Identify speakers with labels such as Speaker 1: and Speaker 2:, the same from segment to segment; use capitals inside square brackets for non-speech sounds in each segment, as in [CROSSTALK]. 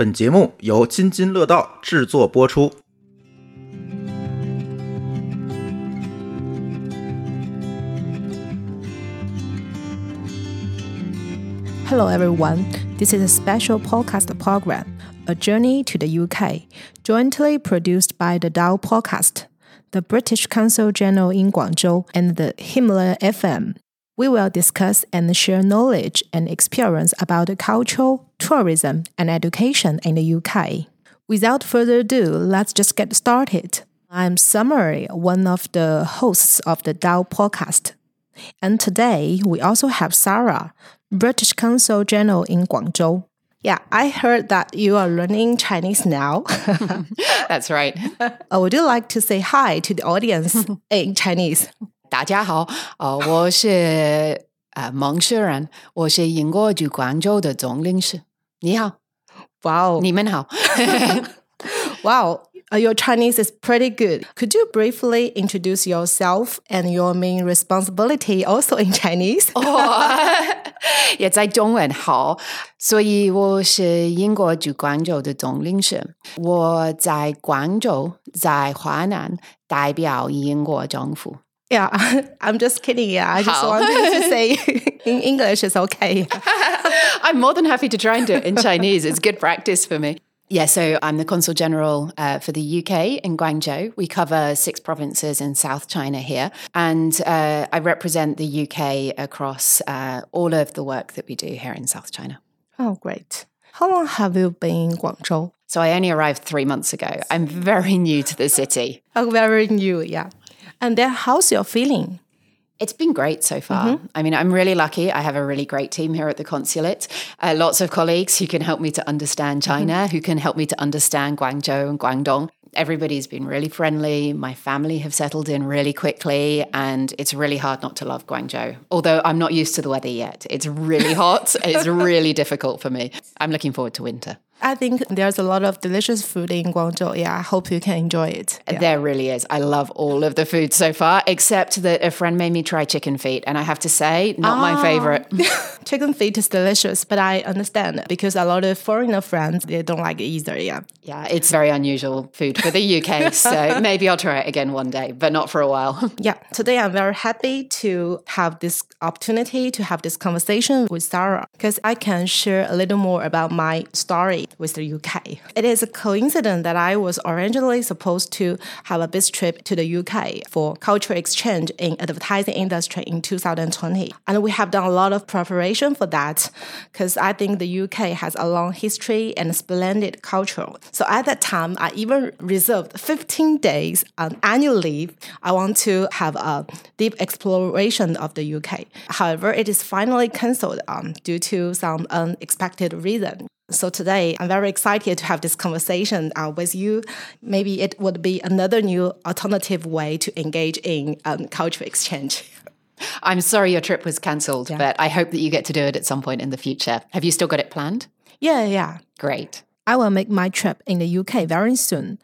Speaker 1: 本节目由津津乐道制作播出。
Speaker 2: Hello, everyone. This is a special podcast program, A Journey to the UK, jointly produced by the Dao Podcast, the British Council General in Guangzhou, and the Himalaya FM. We will discuss and share knowledge and experience about culture, tourism, and education in the UK. Without further ado, let's just get started. I'm Summer, one of the hosts of the Dao Podcast. And today we also have Sarah, British Consul General in Guangzhou. Yeah, I heard that you are learning Chinese now. [LAUGHS]
Speaker 3: That's right. [LAUGHS]
Speaker 2: would you like to say hi to the audience [LAUGHS] in Chinese?
Speaker 3: 大家好，呃，我是呃蒙氏人，我是英国驻广州的总领事。你好
Speaker 2: ，Wow.
Speaker 3: 你们好。
Speaker 2: 哇哦 Uh, your Chinese is pretty good. Could you briefly introduce yourself and your main responsibility also in Chinese?
Speaker 3: 也在中文好，所以我是英国驻广州的总领事。我在广州，在华南代表英国政府。
Speaker 2: Yeah, [LAUGHS] I'm just kidding. Yeah, I just
Speaker 3: How?
Speaker 2: wanted to say [LAUGHS] in English is okay. [LAUGHS]
Speaker 3: I'm more than happy to try and do it in Chinese. It's good practice for me. Yeah, so I'm the Consul General uh, for the UK in Guangzhou. We cover six provinces in South China here. And uh, I represent the UK across uh, all of the work that we do here in South China.
Speaker 2: Oh, great. How long have you been in Guangzhou?
Speaker 3: So I only arrived three months ago. I'm very new to the city.
Speaker 2: Oh, very new, yeah. And then how's your feeling?
Speaker 3: It's been great so far. I mean, I'm really lucky. I have a really great team here at the consulate. Uh, lots of colleagues who can help me to understand China, who can help me to understand Guangzhou and Guangdong. Everybody's been really friendly. My family have settled in really quickly, and it's really hard not to love Guangzhou. Although I'm not used to the weather yet. It's really hot. it's [LAUGHS] really difficult for me. I'm looking forward to winter.
Speaker 2: I think there's a lot of delicious food in Guangzhou. Yeah, I hope you can enjoy it. Yeah.
Speaker 3: There really is. I love all of the food so far, except that a friend made me try chicken feet, and I have to say, not my ah. favorite. [LAUGHS]
Speaker 2: Chicken feet is delicious, but I understand because a lot of foreigner friends they don't like it either. Yeah.
Speaker 3: Yeah, it's very unusual food for the UK, [LAUGHS] so maybe I'll try it again one day, but not for a while. [LAUGHS]
Speaker 2: Yeah. Today I'm very happy to have this opportunity to have this conversation with Sarah because I can share a little more about my story with the UK. It is a coincidence that I was originally supposed to have a business trip to the UK for cultural exchange in advertising industry in 2020. And we have done a lot of preparation for that because I think the UK has a long history and splendid culture. So at that time, I even reserved 15 days on annual leave. I want to have a deep exploration of the UK. However, it is finally cancelled um, due to some unexpected reason. So today, I'm very excited to have this conversation uh, with you. Maybe it would be another new alternative way to engage in um, cultural exchange. [LAUGHS]
Speaker 3: I'm sorry your trip was cancelled, but I hope that you get to do it at some point in the future. Have you still got it planned?
Speaker 2: Yeah, yeah.
Speaker 3: Great.
Speaker 2: I will make my trip in the UK very soon.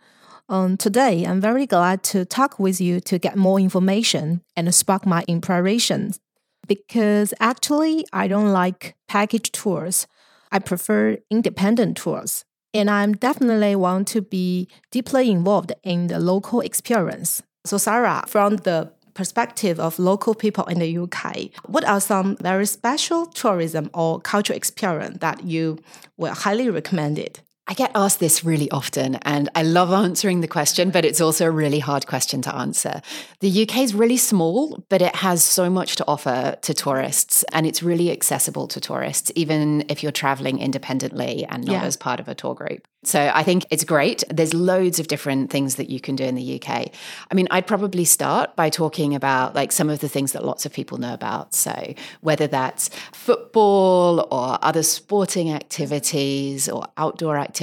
Speaker 2: Um, today, I'm very glad to talk with you to get more information and spark my inspirations. Because actually, I don't like package tours. I prefer independent tours. And I'm definitely want to be deeply involved in the local experience. So, Sarah, from the perspective of local people in the UK, what are some very special tourism or cultural experience that you will highly recommend it?
Speaker 3: I get asked this really often, and I love answering the question, but it's also a really hard question to answer. The UK is really small, but it has so much to offer to tourists, and it's really accessible to tourists, even if you're traveling independently and not
Speaker 2: Yeah.
Speaker 3: as part of a tour group. So I think it's great. There's loads of different things that you can do in the UK. I mean, I'd probably start by talking about like some of the things that lots of people know about. So whether that's football or other sporting activities or outdoor activities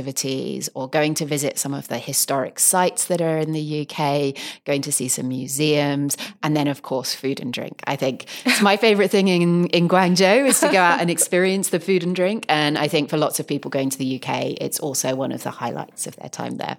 Speaker 3: or going to visit some of the historic sites that are in the UK, going to see some museums, and then of course food and drink. I think it's my favorite thing in, in Guangzhou is to go out and experience the food and drink. And I think for lots of people going to the UK, it's also one of the highlights of their time there.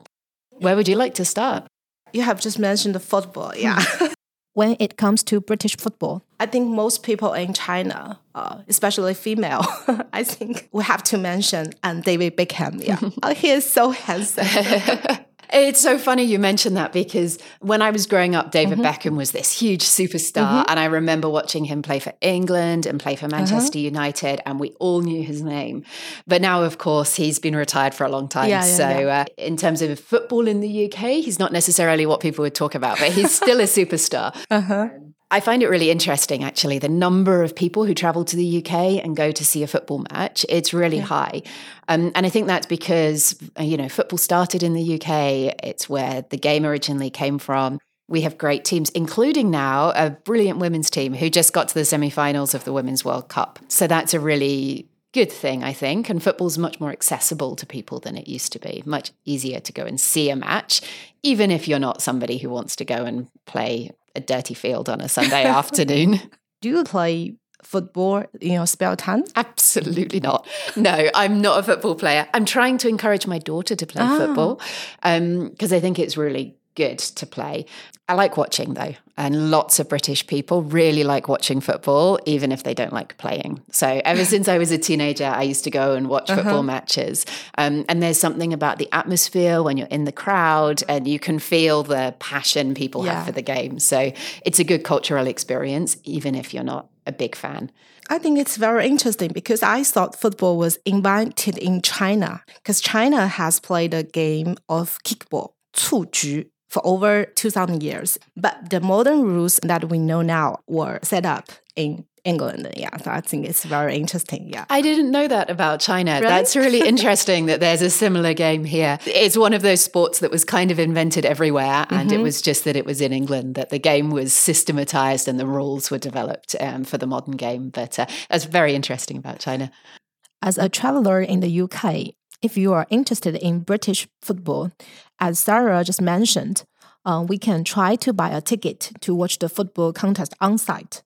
Speaker 3: Where would you like to start?
Speaker 2: You have just mentioned the football, yeah. [LAUGHS] when it comes to British football? I think most people in China, uh, especially female, [LAUGHS] I think we have to mention and David Beckham. Yeah, oh, [LAUGHS] he is so handsome. [LAUGHS]
Speaker 3: It's so funny you mentioned that because when I was growing up, David mm-hmm. Beckham was this huge superstar. Mm-hmm. And I remember watching him play for England and play for uh-huh. Manchester uh-huh. United, and we all knew his name. But now, of course, he's been retired for a long time. Yeah, yeah, so, yeah. Uh, in terms of football in the UK, he's not necessarily what people would talk about, but he's still a [LAUGHS] superstar. Uh-huh. I find it really interesting, actually, the number of people who travel to the UK and go to see a football match. It's really yeah. high. Um, and I think that's because, you know, football started in the UK. It's where the game originally came from. We have great teams, including now a brilliant women's team who just got to the semi finals of the Women's World Cup. So that's a really good thing, I think. And football's much more accessible to people than it used to be. Much easier to go and see a match, even if you're not somebody who wants to go and play a dirty field on a Sunday [LAUGHS] afternoon.
Speaker 2: Do you play football in your spare time?
Speaker 3: Absolutely not. No, I'm not a football player. I'm trying to encourage my daughter to play ah. football because um, I think it's really good to play. I like watching though, and lots of British people really like watching football, even if they don't like playing. So, ever [LAUGHS] since I was a teenager, I used to go and watch uh-huh. football matches. Um, and there's something about the atmosphere when you're in the crowd and you can feel the passion people yeah. have for the game. So, it's a good cultural experience, even if you're not a big fan.
Speaker 2: I think it's very interesting because I thought football was invented in China because China has played a game of kickball, 蹴鞠 for over 2,000 years. But the modern rules that we know now were set up in England. Yeah, so I think it's very interesting. Yeah.
Speaker 3: I didn't know that about China. Really? That's really [LAUGHS] interesting that there's a similar game here. It's one of those sports that was kind of invented everywhere, and mm-hmm. it was just that it was in England that the game was systematized and the rules were developed um, for the modern game. But uh, that's very interesting about China.
Speaker 2: As a traveler in the UK, if you are interested in British football, as Sarah just mentioned, uh, we can try to buy a ticket to watch the football contest on site.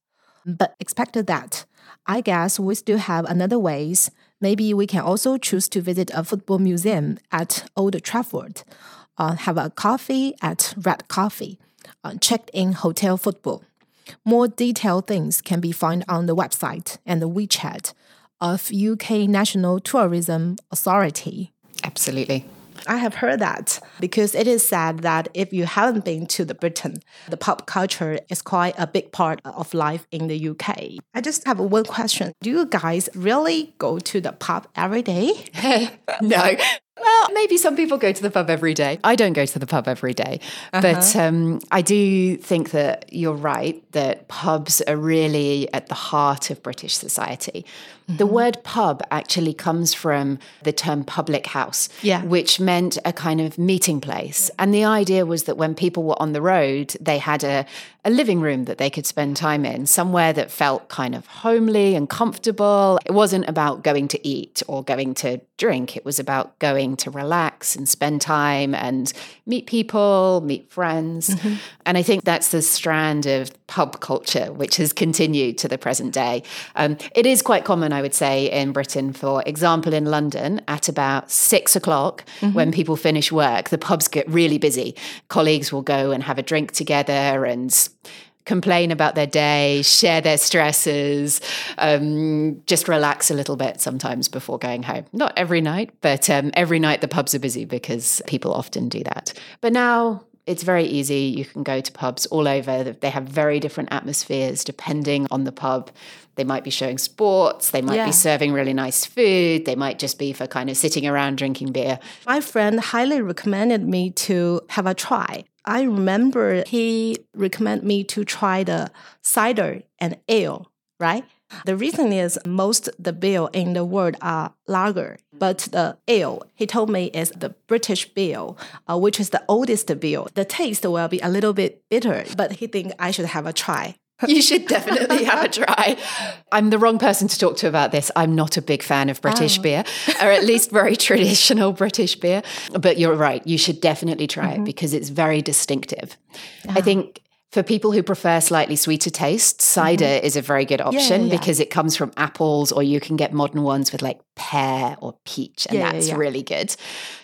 Speaker 2: But expect that, I guess we still have another ways. Maybe we can also choose to visit a football museum at Old Trafford, uh, have a coffee at Red Cafe, uh, check in hotel football. More detailed things can be found on the website and the WeChat of UK National Tourism Authority.
Speaker 3: Absolutely.
Speaker 2: I have heard that because it is said that if you haven't been to the Britain, the pop culture is quite a big part of life in the UK. I just have one question. Do you guys really go to the pub every day? [LAUGHS]
Speaker 3: no. [LAUGHS] Well, maybe some people go to the pub every day. I don't go to the pub every day. Uh-huh. But um, I do think that you're right that pubs are really at the heart of British society. Mm-hmm. The word pub actually comes from the term public house,
Speaker 2: yeah.
Speaker 3: which meant a kind of meeting place. And the idea was that when people were on the road, they had a, a living room that they could spend time in, somewhere that felt kind of homely and comfortable. It wasn't about going to eat or going to drink, it was about going to relax and spend time and meet people, meet friends. Mm-hmm. And I think that's the strand of pub culture, which has continued to the present day. Um, it is quite common, I would say, in Britain, for example, in London, at about six o'clock, mm-hmm. when people finish work, the pubs get really busy. Colleagues will go and have a drink together and complain about their day, share their stresses, um, just relax a little bit sometimes before going home. Not every night, but um, every night the pubs are busy because people often do that. But now it's very easy. You can go to pubs all over. They have very different atmospheres depending on the pub. They might be showing sports, they might yeah. be serving really nice food, they might just be for kind of sitting around drinking beer.
Speaker 2: My friend highly recommended me to have a try. I remember he recommended me to try the cider and ale, right? The reason is most the beer in the world are lager, but the ale he told me is the British beer, uh, which is the oldest beer. The taste will be a little bit bitter, but he think I should have a try. [LAUGHS]
Speaker 3: you should definitely have a try. I'm the wrong person to talk to about this. I'm not a big fan of British oh. beer, or at least very [LAUGHS] traditional British beer. But you're right. You should definitely try mm-hmm. it because it's very distinctive. I think For people who prefer slightly sweeter taste, cider mm-hmm. is a very good option yeah, yeah. because it comes from apples, or you can get modern ones with like pear or peach, and yeah, that's really good.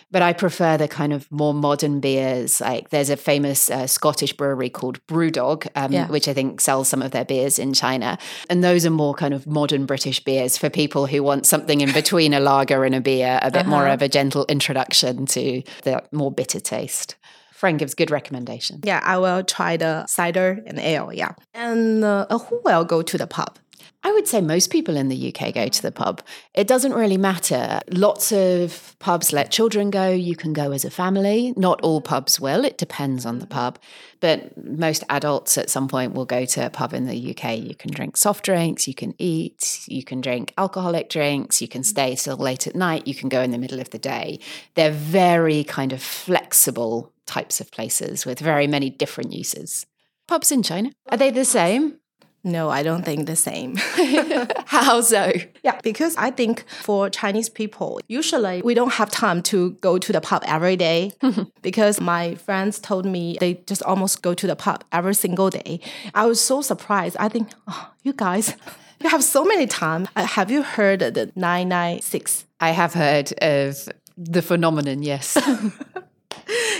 Speaker 3: But I prefer the kind of more modern beers. Like there's a famous uh, Scottish brewery called Brewdog, um, which I think sells some of their beers in China. And those are more kind of modern British beers for people who want something in between a lager and a beer, a bit uh-huh. more of a gentle introduction to the more bitter taste. Fran gives good recommendation.
Speaker 2: Yeah, I will try the cider and ale. Yeah. And uh, who will go to the pub?
Speaker 3: I would say most people in the UK go to the pub. It doesn't really matter. Lots of pubs let children go. You can go as a family. Not all pubs will. It depends on the pub. But most adults at some point will go to a pub in the UK. You can drink soft drinks, you can eat, you can drink alcoholic drinks, you can stay till late at night, you can go in the middle of the day. They're very kind of flexible types of places with very many different uses. Pubs in China, are they the same?
Speaker 2: No, I don't think the same. [LAUGHS] [LAUGHS]
Speaker 3: How so?
Speaker 2: Yeah, because I think for Chinese people, usually we don't have time to go to the pub every day [LAUGHS] because my friends told me they just almost go to the pub every single day. I was so surprised. I think, oh, you guys, you have so many time. Uh, have you heard the 996?
Speaker 3: I have heard of the phenomenon, yes.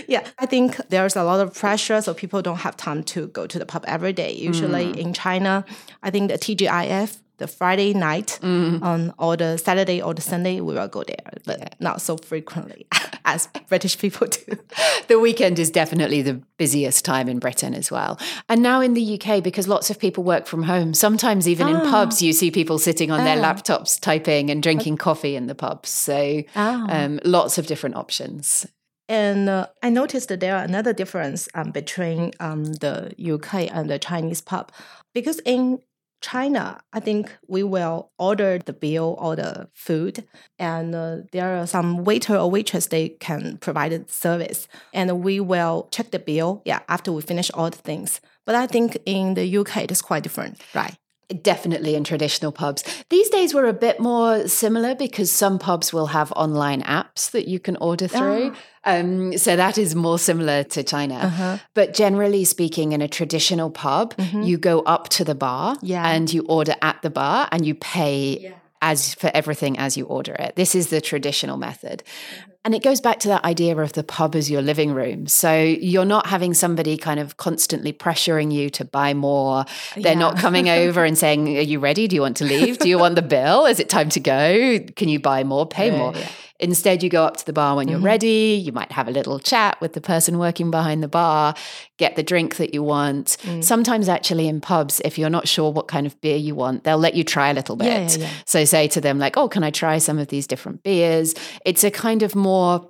Speaker 2: Yeah, I think there's a lot of pressure, so people don't have time to go to the pub every day. Usually mm. in China, I think the TGIF the Friday night mm. on or the Saturday or the Sunday we will go there, but yeah. not so frequently [LAUGHS] as British people do. [LAUGHS]
Speaker 3: The weekend is definitely the busiest time in Britain as well. And now in the UK, because lots of people work from home, sometimes even in pubs you see people sitting on their ah. laptops typing and drinking coffee in the pubs. So ah. um, lots of different options.
Speaker 2: And uh, I noticed that there are another difference um, between um, the UK and the Chinese pub because in China, I think we will order the bill or the food, and uh, there are some waiter or waitress they can provide the service, and we will check the bill. Yeah, after we finish all the things. But I think in the UK it is quite different, right?
Speaker 3: Definitely in traditional pubs. These days we're a bit more similar because some pubs will have online apps that you can order through. Oh. Um, so that is more similar to China. Uh-huh. But generally speaking, in a traditional pub, mm-hmm. you go up to the bar yeah. and you order at the bar and you pay. Yeah as for everything as you order it. This is the traditional method. Mm-hmm. And it goes back to that idea of the pub as your living room. So you're not having somebody kind of constantly pressuring you to buy more. They're yeah. not coming over and saying, Are you ready? Do you want to leave? Do you want the bill? Is it time to go? Can you buy more? Pay yeah, more. Yeah. Instead, you go up to the bar when you're mm-hmm. ready. You might have a little chat with the person working behind the bar, get the drink that you want. Mm. Sometimes, actually, in pubs, if you're not sure what kind of beer you want, they'll let you try a little bit. Yeah, yeah, yeah. So, say to them, like, oh, can I try some of these different beers? It's a kind of more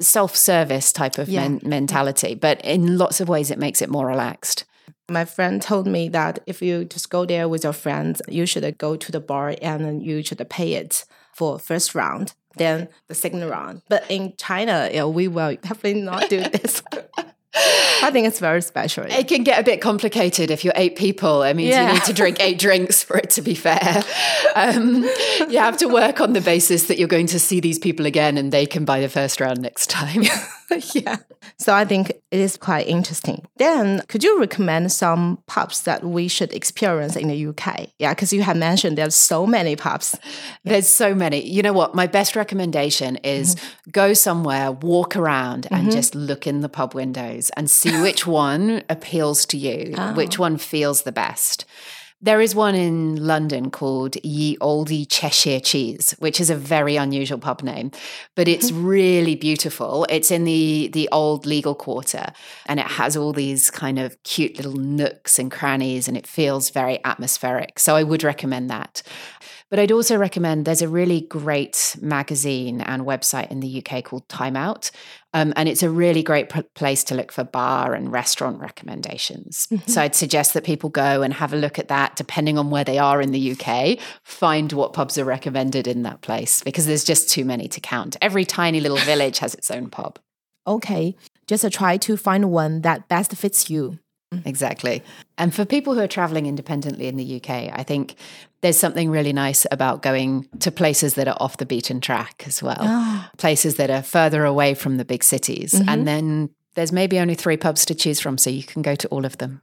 Speaker 3: self service type of men- mentality, but in lots of ways, it makes it more relaxed.
Speaker 2: My friend told me that if you just go there with your friends, you should go to the bar and you should pay it for first round then the second round. But in China, yeah, we will definitely not do [LAUGHS] this. I think it's very special.
Speaker 3: It can get a bit complicated if you're eight people. I mean, yeah. you need to drink eight drinks for it to be fair. Um, you have to work on the basis that you're going to see these people again and they can buy the first round next time. [LAUGHS] [LAUGHS]
Speaker 2: yeah. So I think it is quite interesting. Then, could you recommend some pubs that we should experience in the UK? Yeah, because you have mentioned there's so many pubs. [LAUGHS]
Speaker 3: There's so many. You know what? My best recommendation is mm-hmm. go somewhere, walk around, and mm-hmm. just look in the pub windows and see which one [LAUGHS] appeals to you, oh. which one feels the best. There is one in London called Ye Olde Cheshire Cheese, which is a very unusual pub name, but it's mm-hmm. really beautiful. It's in the the old legal quarter, and it has all these kind of cute little nooks and crannies, and it feels very atmospheric. So I would recommend that. But I'd also recommend there's a really great magazine and website in the UK called Time Out. Um, and it's a really great p- place to look for bar and restaurant recommendations. Mm-hmm. So I'd suggest that people go and have a look at that, depending on where they are in the UK, find what pubs are recommended in that place because there's just too many to count. Every tiny little [LAUGHS] village has its own pub.
Speaker 2: Okay. Just try to find one that best fits you.
Speaker 3: Exactly. And for people who are traveling independently in the UK, I think there's something really nice about going to places that are off the beaten track as well, oh. places that are further away from the big cities. Mm-hmm. And then there's maybe only three pubs to choose from, so you can go to all of them.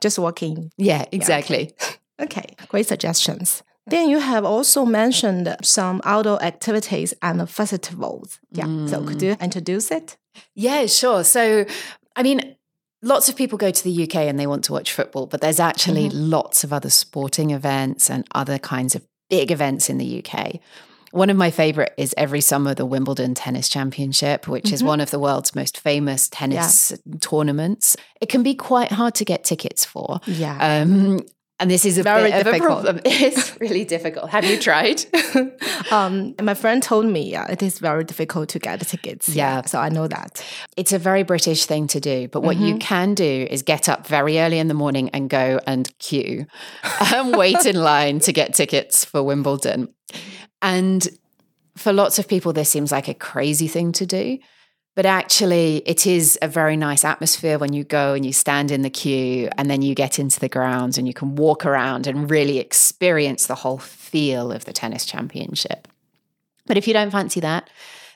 Speaker 2: just walking.
Speaker 3: Yeah, exactly. [LAUGHS]
Speaker 2: Okay, great suggestions. Then you have also mentioned some outdoor activities and festivals. Yeah, so could you introduce it?
Speaker 3: Yeah, sure. So, I mean, lots of people go to the UK and they want to watch football, but there's actually lots of other sporting events and other kinds of big events in the UK. One of my favorite is every summer the Wimbledon Tennis Championship, which is one of the world's most famous tennis tournaments. It can be quite hard to get tickets for.
Speaker 2: Yeah.
Speaker 3: Um, and this is a
Speaker 2: Very
Speaker 3: bit of a
Speaker 2: difficult.
Speaker 3: problem. [LAUGHS] It's really difficult. Have you tried? [LAUGHS]
Speaker 2: um, my friend told me yeah, it is very difficult to get the tickets.
Speaker 3: Yeah.
Speaker 2: So I know that.
Speaker 3: It's a very British thing to do, but what you can do is get up very early in the morning and go and queue and [LAUGHS] wait in line to get tickets for Wimbledon. And for lots of people, this seems like a crazy thing to do. But actually, it is a very nice atmosphere when you go and you stand in the queue and then you get into the grounds and you can walk around and really experience the whole feel of the tennis championship. But if you don't fancy that,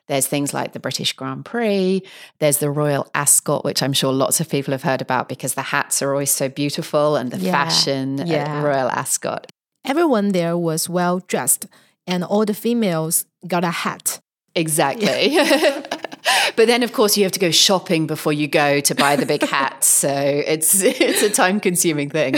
Speaker 3: there's things like the British Grand Prix, there's the Royal Ascot, which I'm sure lots of people have heard about because the hats are always so beautiful and the
Speaker 2: Yeah,
Speaker 3: fashion
Speaker 2: yeah.
Speaker 3: at Royal Ascot.
Speaker 2: Everyone there was well dressed, and all the females got a hat.
Speaker 3: Exactly. [LAUGHS] [LAUGHS] but then of course you have to go shopping before you go to buy the big hats. So it's [LAUGHS] it's a time consuming thing.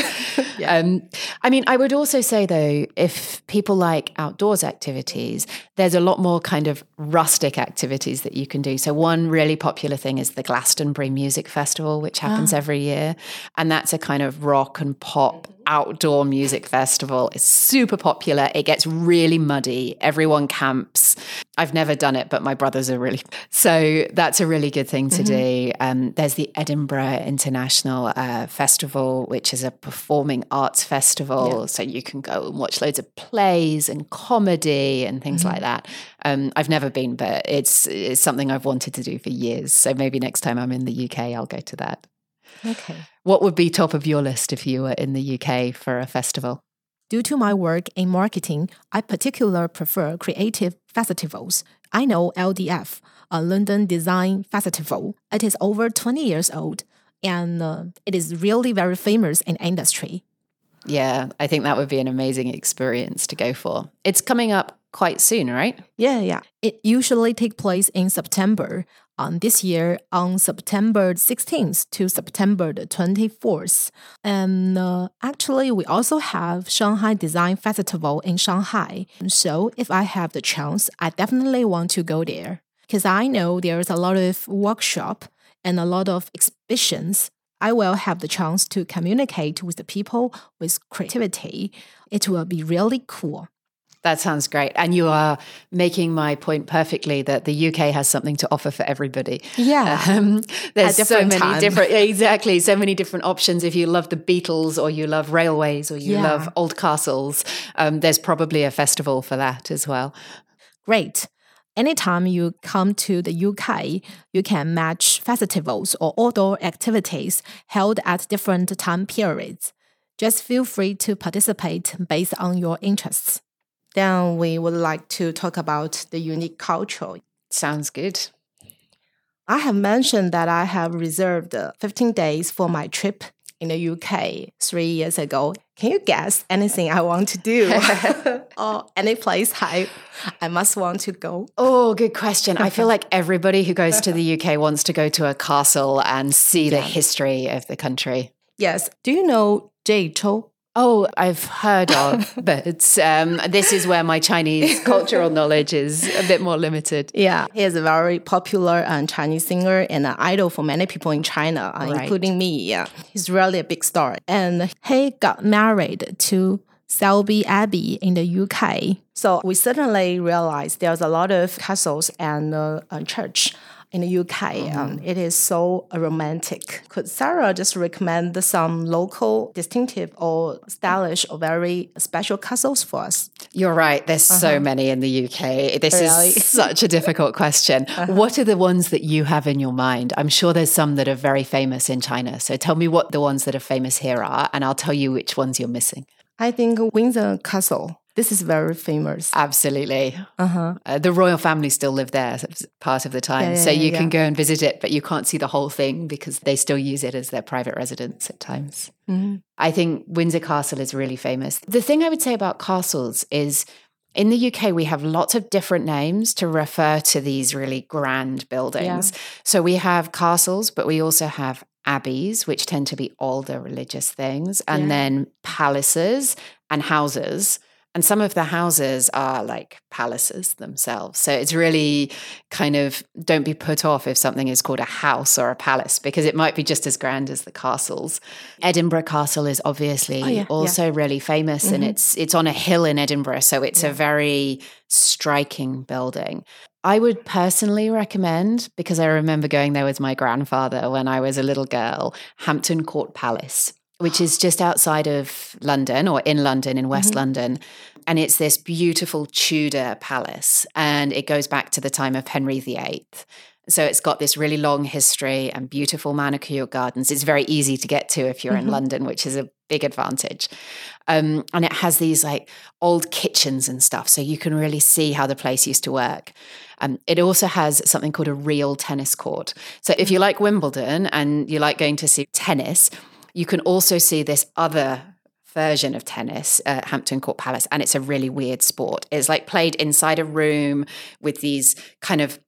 Speaker 3: um, I mean, I would also say though, if people like outdoors activities, there's a lot more kind of rustic activities that you can do. So one really popular thing is the Glastonbury Music Festival, which happens every year. And that's a kind of rock and pop outdoor music festival. It's super popular. It gets really muddy. Everyone camps. I've never done it, but my brothers are really. [LAUGHS] So that's a really good thing to do. Um, there's the Edinburgh International uh, Festival, which is a performing arts festival. So you can go and watch loads of plays and comedy and things like that. Um, I've never been, but it's, it's something I've wanted to do for years. So maybe next time I'm in the UK, I'll go to that.
Speaker 2: Okay.
Speaker 3: What would be top of your list if you were in the UK for a festival?
Speaker 2: Due to my work in marketing, I particularly prefer creative festivals. I know LDF, a London Design Festival. It is over 20 years old and uh, it is really very famous in industry.
Speaker 3: Yeah, I think that would be an amazing experience to go for. It's coming up quite soon, right?
Speaker 2: Yeah, yeah. It usually take place in September. Um, this year on September 16th to September the 24th. And uh, actually, we also have Shanghai Design Festival in Shanghai. So if I have the chance, I definitely want to go there because I know there's a lot of workshop and a lot of exhibitions. I will have the chance to communicate with the people with creativity. It will be really cool.
Speaker 3: That sounds great. And you are making my point perfectly that the UK has something to offer for everybody.
Speaker 2: Yeah. [LAUGHS]
Speaker 3: Um, there's so many
Speaker 2: time.
Speaker 3: different, exactly, so many different options. If you love the Beatles or you love railways or you
Speaker 2: Yeah.
Speaker 3: love old castles, um, there's probably a festival for that as well.
Speaker 2: Great. Anytime you come to the UK, you can match festivals or outdoor activities held at different time periods. Just feel free to participate based on your interests. Then we would like to talk about the unique culture.
Speaker 3: Sounds good.
Speaker 2: I have mentioned that I have reserved uh, 15 days for my trip in the UK three years ago. Can you guess anything I want to do [LAUGHS] [LAUGHS] or any place I, I must want to go?
Speaker 3: Oh, good question. I feel [LAUGHS] like everybody who goes to the UK wants to go to a castle and see the history of the country.
Speaker 2: Yes. Do you know Jay Chou?
Speaker 3: Oh, I've heard of, [LAUGHS] but um, this is where my Chinese [LAUGHS] cultural knowledge is a bit more limited.
Speaker 2: Yeah, he is a very popular um, Chinese singer and an idol for many people in China, uh,
Speaker 3: Right.
Speaker 2: including me. Yeah, he's really a big star. And he got married to Selby Abbey in the UK. So we certainly realize there's a lot of castles and uh, uh, church in the UK. Um, it is so romantic. Could Sarah just recommend some local, distinctive, or stylish or very special castles for us?
Speaker 3: You're right. There's so many in the UK. This
Speaker 2: Really?
Speaker 3: is [LAUGHS] such a difficult question. [LAUGHS] What are the ones that you have in your mind? I'm sure there's some that are very famous in China. So tell me what the ones that are famous here are, and I'll tell you which ones you're missing.
Speaker 2: I think Windsor Castle. This is very famous.
Speaker 3: Absolutely.
Speaker 2: Uh-huh.
Speaker 3: Uh, the royal family still live there part of the time.
Speaker 2: Yeah, yeah,
Speaker 3: so you
Speaker 2: yeah.
Speaker 3: can go and visit it, but you can't see the whole thing because they still use it as their private residence at times.
Speaker 2: Mhm.
Speaker 3: I think Windsor Castle is really famous. The thing I would say about castles is in the UK, we have lots of different names to refer to these really grand buildings. So we have castles, but we also have abbeys, which tend to be older religious things, and then palaces and houses. And some of the houses are like palaces themselves. So it's really kind of don't be put off if something is called a house or a palace because it might be just as grand as the castles. Edinburgh Castle is obviously
Speaker 2: Oh, yeah, yeah.
Speaker 3: also really famous and
Speaker 2: Mhm.
Speaker 3: it's it's on a hill in Edinburgh, so it's a very striking building. I would personally recommend because I remember going there with my grandfather when I was a little girl, Hampton Court Palace, which is just outside of London or in London in West
Speaker 2: Mhm.
Speaker 3: London. And it's this beautiful Tudor palace and it goes back to the time of Henry VIII. So it's got this really long history and beautiful manicured gardens. It's very easy to get to if you're in
Speaker 2: Mhm.
Speaker 3: London, which is a big advantage. Um, and it has these like old kitchens and stuff, so you can really see how the place used to work. Um, it also has something called a real tennis court. So if you like Wimbledon and you like going to see tennis, you can also see this other version of tennis at Hampton Court Palace, and it's a really weird sport. It's like played inside a room with these kind of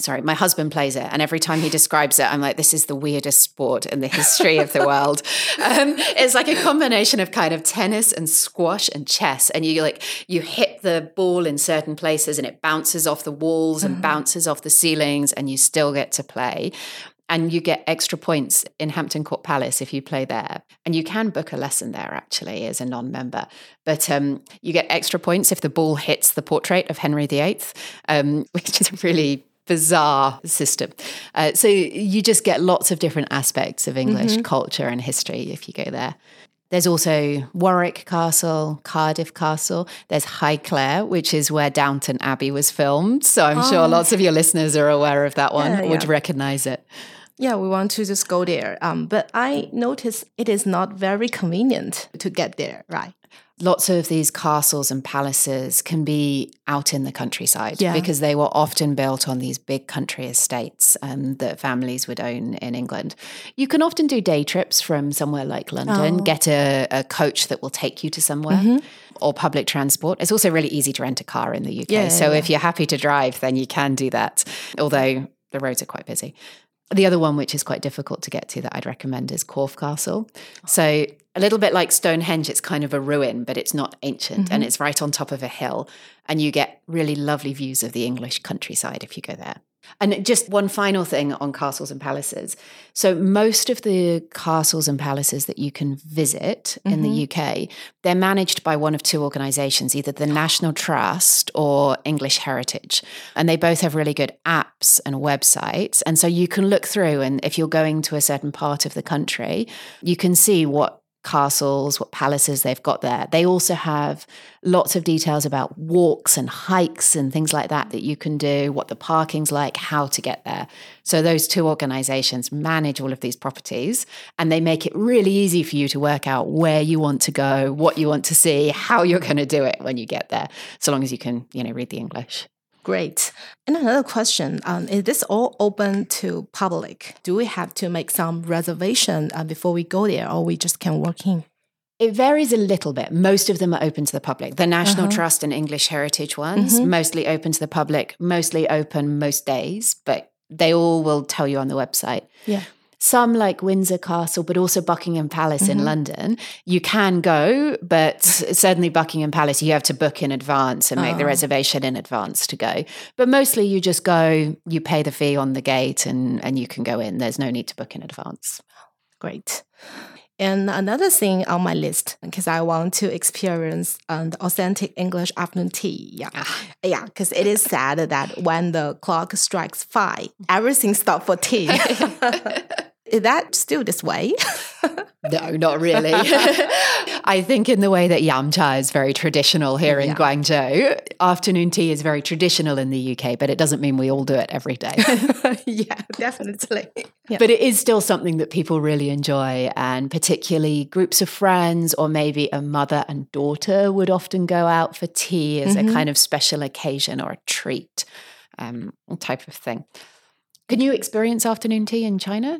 Speaker 3: sorry, my husband plays it, and every time he describes it, I'm like, this is the weirdest sport in the history of the [LAUGHS] world. Um, it's like a combination of kind of tennis and squash and chess, and you like you hit the ball in certain places, and it bounces off the walls and
Speaker 2: Mhm.
Speaker 3: bounces off the ceilings, and you still get to play. And you get extra points in Hampton Court Palace if you play there. And you can book a lesson there actually as a non member. But um, you get extra points if the ball hits the portrait of Henry VIII, um, [LAUGHS] which is a really bizarre system. Uh, so you just get lots of different aspects of English culture and history if you go there. There's also Warwick Castle, Cardiff Castle. There's Highclere, which is where Downton Abbey was filmed. So I'm sure
Speaker 2: Oh.
Speaker 3: lots of your listeners are aware of that one,
Speaker 2: Yeah,
Speaker 3: would
Speaker 2: yeah.
Speaker 3: recognize it.
Speaker 2: Yeah, we want to just go there. Um, but I notice it is not very convenient to get there, right?
Speaker 3: Lots of these castles and palaces can be out in the countryside
Speaker 2: Yeah.
Speaker 3: because they were often built on these big country estates um, that families would own in England. You can often do day trips from somewhere like London,
Speaker 2: Oh.
Speaker 3: get a, a coach that will take you to somewhere.
Speaker 2: Mm-hmm.
Speaker 3: Or public transport. It's also really easy to rent a car in the UK.
Speaker 2: Yeah,
Speaker 3: so
Speaker 2: yeah,
Speaker 3: if you're happy to drive, then you can do that, although the roads are quite busy. The other one, which is quite difficult to get to, that I'd recommend is Corfe Castle. Oh. So, a little bit like Stonehenge, it's kind of a ruin, but it's not ancient and mm-hmm. it's right on top of a hill. And you get really lovely views of the English countryside if you go there. And just one final thing on castles and palaces. So, most of the castles and palaces that you can visit in the mm-hmm. UK, they're managed by one of two organizations, either the National Trust or English Heritage. And they both have really good apps and websites. And so you can look through, and if you're going to a certain part of the country, you can see what castles, what palaces they've got there. They also have lots of details about walks and hikes and things like that that you can do, what the parking's like, how to get there. So those two organizations manage all of these properties and they make it really easy for you to work out where you want to go, what you want to see, how you're going to do it when you get there, so long as you can, you know, read the English.
Speaker 2: Great. And another question: um, Is this all open to public? Do we have to make some reservation uh, before we go there, or we just can walk in?
Speaker 3: It varies a little bit. Most of them are open to the public. The National
Speaker 2: Uh-huh.
Speaker 3: Trust and English Heritage ones,
Speaker 2: Mhm.
Speaker 3: mostly open to the public, mostly open most days, but they all will tell you on the website.
Speaker 2: Yeah.
Speaker 3: Some like Windsor Castle, but also Buckingham Palace in
Speaker 2: Mhm.
Speaker 3: London, you can go, but [LAUGHS] certainly Buckingham Palace, you have to book in advance and make the
Speaker 2: Oh.
Speaker 3: reservation in advance to go. But mostly you just go, you pay the fee on the gate and, and you can go in. There's no need to book in advance.
Speaker 2: Great. And another thing on my list, because I want to experience um, the authentic English afternoon tea. Yeah. Yeah, because it is sad that when the clock strikes five, everything stops for tea. [LAUGHS] [LAUGHS] Is that still this way? [LAUGHS]
Speaker 3: no, not really. [LAUGHS] I think in the way that yam cha is very traditional here in
Speaker 2: Yeah.
Speaker 3: Guangzhou, afternoon tea is very traditional in the UK, but it doesn't mean we all do it every day. [LAUGHS]
Speaker 2: yeah, definitely. Yeah.
Speaker 3: But it is still something that people really enjoy, and particularly groups of friends, or maybe a mother and daughter would often go out for tea as
Speaker 2: Mm-hmm.
Speaker 3: a kind of special occasion or a treat um, type of thing. Can you experience afternoon tea in China?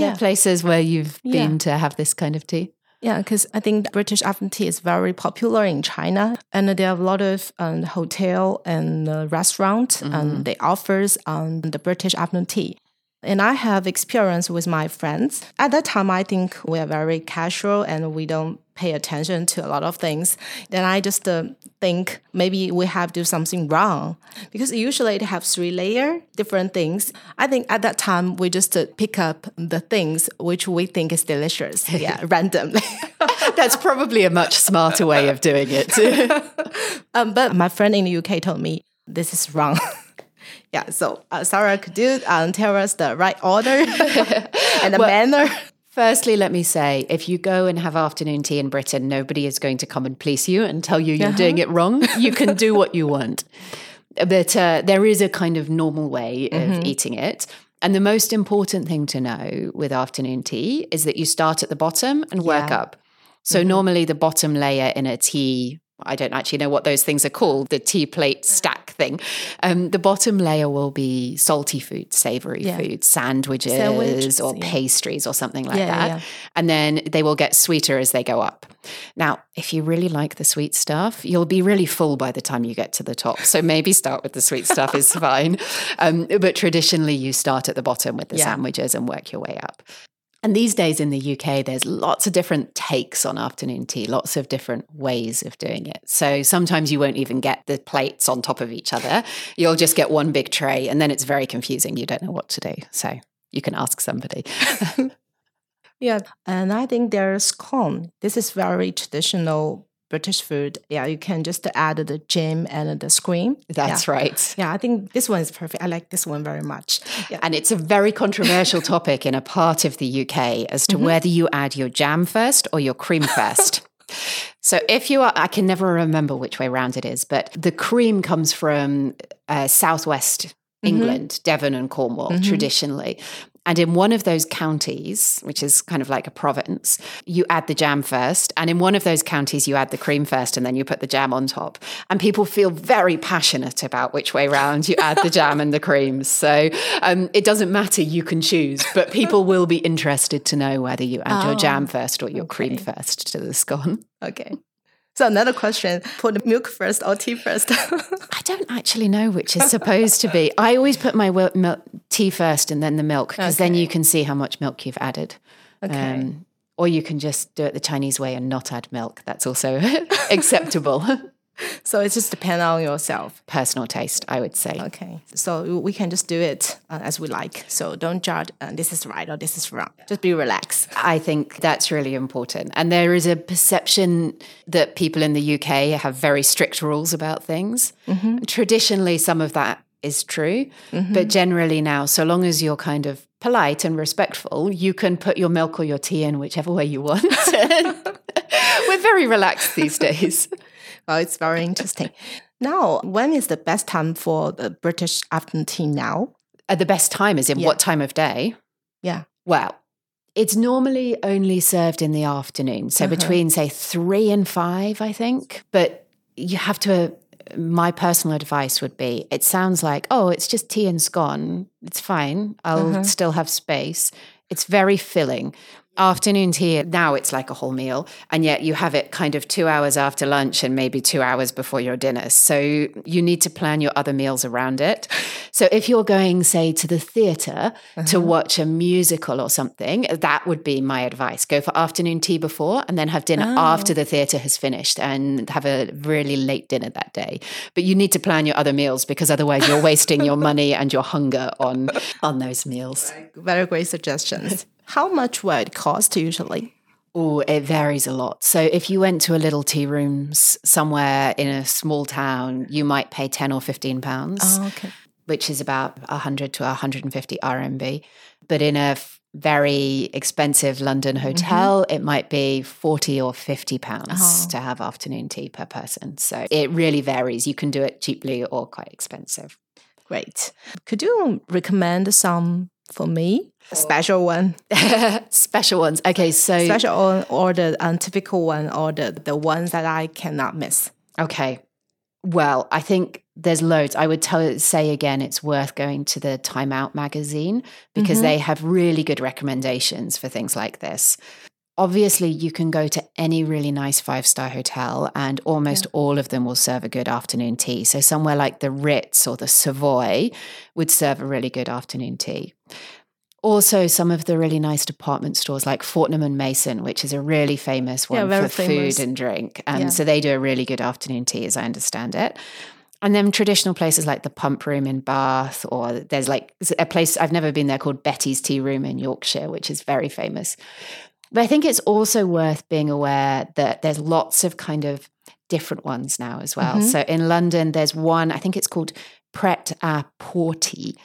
Speaker 2: Yeah.
Speaker 3: places where you've
Speaker 2: Yeah.
Speaker 3: been to have this kind of tea?
Speaker 2: Yeah, because I think British afternoon tea is very popular in China, and there are a lot of um, hotel and uh, restaurant, and they offers um, the British afternoon tea. And I have experience with my friends. At that time, I think we are very casual and we don't pay attention to a lot of things. Then I just uh, think maybe we have to do something wrong because usually they have three layer different things. I think at that time we just uh, pick up the things which we think is delicious, [LAUGHS] yeah, randomly. [LAUGHS]
Speaker 3: That's probably a much smarter way of doing it. [LAUGHS]
Speaker 2: um, but my friend in the UK told me this is wrong. yeah, so uh, Sarah, could you um, tell us the right order and the manner?
Speaker 3: Firstly, let me say if you go and have afternoon tea in Britain, nobody is going to come and police you and tell you you're uh-huh. doing it wrong. You can do what you want. [LAUGHS] But uh, there is a kind of normal way of mm-hmm. eating it. And the most important thing to know with afternoon tea is that you start at the bottom and work
Speaker 2: Yeah.
Speaker 3: up. So mm-hmm. normally the bottom layer in a tea, I don't actually know what those things are called, the tea plate stack thing. Um, the bottom layer will be salty food, savory
Speaker 2: Yeah.
Speaker 3: foods, sandwiches,
Speaker 2: Sandwiches,
Speaker 3: or
Speaker 2: yeah.
Speaker 3: pastries or something like
Speaker 2: Yeah,
Speaker 3: that. And then they will get sweeter as they go up. Now, if you really like the sweet stuff, you'll be really full by the time you get to the top. So maybe start with the sweet stuff is [LAUGHS] fine. Um, but traditionally, you start at the bottom with the sandwiches and work your way up. And these days in the UK, there's lots of different takes on afternoon tea, lots of different ways of doing it. So sometimes you won't even get the plates on top of each other. You'll just get one big tray, and then it's very confusing. You don't know what to do. So you can ask somebody. [LAUGHS]
Speaker 2: Yeah, and I think there's scone. This is very traditional British food. Yeah, you can just add the jam and the cream.
Speaker 3: That's
Speaker 2: yeah.
Speaker 3: right.
Speaker 2: Yeah, I think this one is perfect. I like this one very much. Yeah.
Speaker 3: And it's a very controversial topic in a part of the UK as to mm-hmm. whether you add your jam first or your cream first. [LAUGHS] so if you are, I can never remember which way round it is, but the cream comes from uh, southwest mm-hmm. England, Devon and Cornwall, mm-hmm. traditionally. And in one of those counties, which is kind of like a province, you add the jam first. And in one of those counties, you add the cream first and then you put the jam on top. And people feel very passionate about which way round you add the jam and the cream. So um, it doesn't matter, you can choose, but people will be interested to know whether you add your jam first or your cream first to the scone. [LAUGHS]
Speaker 2: Okay. So another question: put the milk first or tea first? [LAUGHS]
Speaker 3: I don't actually know which is supposed to be. I always put my wi- milk, tea first and then the milk because then you can see how much milk you've added.
Speaker 2: Okay.
Speaker 3: Um, or you can just do it the Chinese way and not add milk. That's also [LAUGHS] acceptable. [LAUGHS]
Speaker 2: so it just depends on yourself.
Speaker 3: Personal taste, I would say.
Speaker 2: Okay. So we can just do it uh, as we like. So don't judge. Uh, this is right or this is wrong. Just be relaxed.
Speaker 3: I think that's really important. And there is a perception that people in the UK have very strict rules about things. Mm-hmm. Traditionally, some of that is true. Mm-hmm. But generally, now, so long as you're kind of polite and respectful, you can put your milk or your tea in whichever way you want. [LAUGHS] [LAUGHS] We're very relaxed these days. [LAUGHS]
Speaker 2: Well, it's very interesting. Now, when is the best time for the British afternoon tea now?
Speaker 3: At the best time is in
Speaker 2: Yeah.
Speaker 3: what time of day?
Speaker 2: Yeah.
Speaker 3: Well, it's normally only served in the afternoon. So uh-huh. between, say, three and five, I think. But you have to, my personal advice would be it sounds like, oh, it's just tea and scone. It's fine. I'll uh-huh. still have space. It's very filling. Afternoon tea, now it's like a whole meal. And yet you have it kind of two hours after lunch and maybe two hours before your dinner. So you need to plan your other meals around it. So if you're going, say, to the theatre to uh-huh. watch a musical or something, that would be my advice. Go for afternoon tea before and then have dinner oh. after the theatre has finished and have a really late dinner that day. But you need to plan your other meals because otherwise you're wasting your money and your hunger on on those meals.
Speaker 2: Very great suggestions. How much would it cost usually?
Speaker 3: Oh, it varies a lot. So if you went to a little tea rooms somewhere in a small town, you might pay 10 or 15 pounds,
Speaker 2: Oh, okay.
Speaker 3: which is about 100 to 150 RMB. But in a very expensive London mm-hmm. hotel, it might be 40 or 50 pounds
Speaker 2: Oh.
Speaker 3: to have afternoon tea per person. So it really varies. You can do it cheaply or quite expensive.
Speaker 2: Great. Could you recommend some for me? A special one, [LAUGHS]
Speaker 3: Special ones. Okay, so
Speaker 2: special one, or the untypical one, or the, the ones that I cannot miss.
Speaker 3: Okay. Well, I think there's loads. I would tell say again, it's worth going to the Time Out magazine because
Speaker 2: Mhm.
Speaker 3: they have really good recommendations for things like this. Obviously, you can go to any really nice five star hotel, and almost all of them will serve a good afternoon tea. So, somewhere like the Ritz or the Savoy would serve a really good afternoon tea. Also, some of the really nice department stores like Fortnum and Mason, which is a really famous one
Speaker 2: Yeah,
Speaker 3: for
Speaker 2: famous.
Speaker 3: food and drink. Um,
Speaker 2: Yeah.
Speaker 3: So they do a really good afternoon tea, as I understand it. And then traditional places like the Pump Room in Bath, or there's like a place I've never been there called Betty's Tea Room in Yorkshire, which is very famous. But I think it's also worth being aware that there's lots of kind of different ones now as well.
Speaker 2: Mhm.
Speaker 3: So in London, there's one, I think it's called Pret a Porty,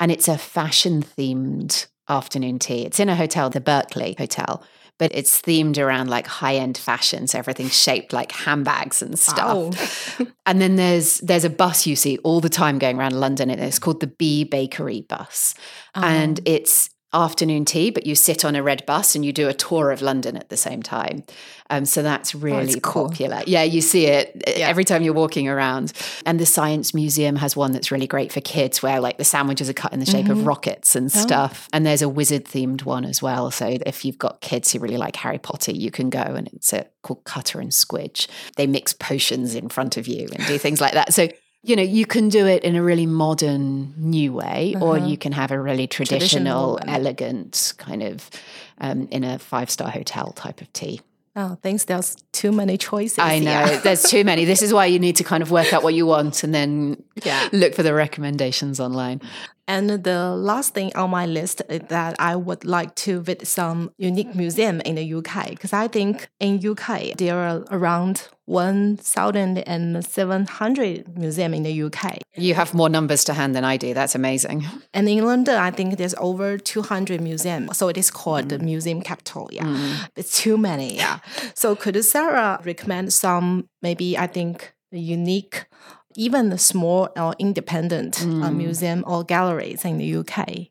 Speaker 3: and it's a fashion themed afternoon tea. It's in a hotel, the Berkeley Hotel, but it's themed around like high end fashion. So everything's shaped like handbags and stuff.
Speaker 2: Wow. [LAUGHS]
Speaker 3: And then there's there's a bus you see all the time going around London, and it's called the B Bakery bus, and
Speaker 2: Um,
Speaker 3: it's afternoon tea, but you sit on a red bus and you do a tour of London at the same time. Um, so that's really
Speaker 2: cool.
Speaker 3: popular. Yeah, you see it uh,
Speaker 2: Yeah.
Speaker 3: every time you're walking around. And the Science Museum has one that's really great for kids, where like the sandwiches are cut in the shape of
Speaker 2: Mhm.
Speaker 3: rockets and
Speaker 2: Oh.
Speaker 3: stuff. And there's a wizard themed one as well. So if you've got kids who really like Harry Potter, you can go and it's a, called Cutter and Squidge. They mix potions in front of you and do things like that. So you know, you can do it in a really modern, new way, or
Speaker 2: Uh-huh.
Speaker 3: you can have a really
Speaker 2: Traditional
Speaker 3: traditional, elegant kind of um, in a five star hotel type of tea.
Speaker 2: oh, thanks. There's too many choices.
Speaker 3: I know
Speaker 2: Yeah.
Speaker 3: there's too many. This is why you need to kind of work out what you want and then [LAUGHS]
Speaker 2: Yeah.
Speaker 3: look for the recommendations online.
Speaker 2: And the last thing on my list is that I would like to visit some unique museum in the UK because I think in UK there are around 1,700 museum in the UK.
Speaker 3: You have more numbers to hand than I do. That's amazing. [LAUGHS]
Speaker 2: And in London, I think there's over 200 museums. So it is called the museum capital. Yeah. Mm. It's too many. Yeah. [LAUGHS] So could Sarah recommend some, maybe I think unique, even the small or independent uh,
Speaker 3: Mm.
Speaker 2: museum or galleries in the UK?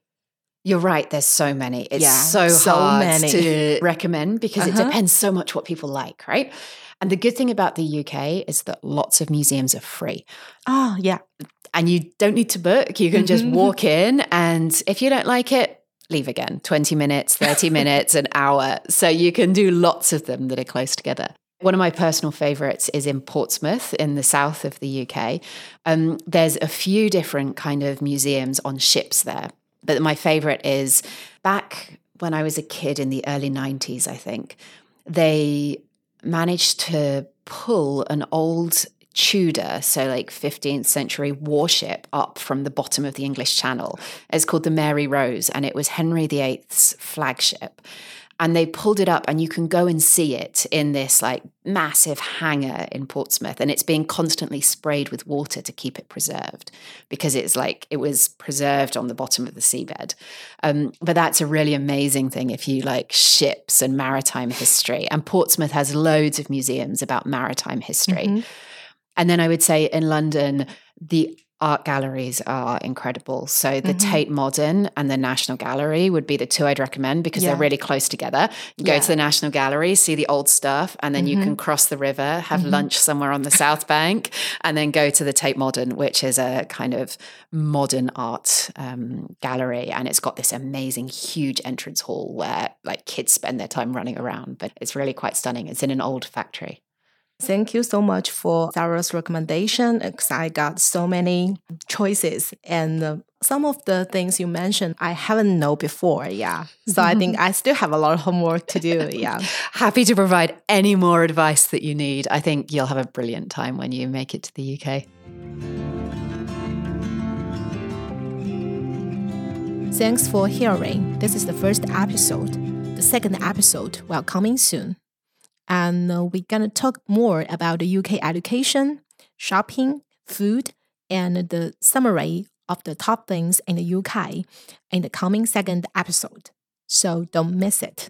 Speaker 3: You're right. There's so many. It's
Speaker 2: Yeah,
Speaker 3: so,
Speaker 2: so
Speaker 3: hard
Speaker 2: many.
Speaker 3: to recommend because it
Speaker 2: Uh-huh.
Speaker 3: depends so much what people like, right? And the good thing about the UK is that lots of museums are free.
Speaker 2: Oh, yeah.
Speaker 3: and you don't need to book. You can just
Speaker 2: Mhm.
Speaker 3: walk in, and if you don't like it, leave again 20 minutes, 30 [LAUGHS] minutes, an hour. So you can do lots of them that are close together. One of my personal favorites is in Portsmouth in the south of the UK. Um, there's a few different kind of museums on ships there, but my favorite is back when I was a kid in the early 90s, I think, they managed to pull an old Tudor, so like 15th century warship up from the bottom of the English Channel. It's called the Mary Rose, and it was Henry VIII's flagship. And they pulled it up, and you can go and see it in this like massive hangar in Portsmouth. And it's being constantly sprayed with water to keep it preserved because it's like it was preserved on the bottom of the seabed. Um, but that's a really amazing thing if you like ships and maritime history. And Portsmouth has loads of museums about maritime history.
Speaker 2: Mhm.
Speaker 3: And then I would say in London, the art galleries are incredible. So the
Speaker 2: Mhm.
Speaker 3: Tate Modern and the National Gallery would be the two I'd recommend because
Speaker 2: Yeah.
Speaker 3: they're really close together. You go to the National Gallery, see the old stuff, and then you
Speaker 2: Mhm.
Speaker 3: can cross the river, have
Speaker 2: Mhm.
Speaker 3: lunch somewhere on the South Bank, and then go to the Tate Modern, which is a kind of modern art um, gallery. And it's got this amazing, huge entrance hall where like kids spend their time running around, but it's really quite stunning. It's in an old factory.
Speaker 2: Thank you so much for Sarah's recommendation because I got so many choices and uh, some of the things you mentioned I haven't know before. Yeah. So I think [LAUGHS] I still have a lot of homework to do. Yeah. [LAUGHS]
Speaker 3: Happy to provide any more advice that you need. I think you'll have a brilliant time when you make it to the UK.
Speaker 2: Thanks for hearing. This is the first episode. The second episode will coming soon. And uh, we're going to talk more about the UK education, shopping, food, and the summary of the top things in the UK in the coming second episode. so don't miss it.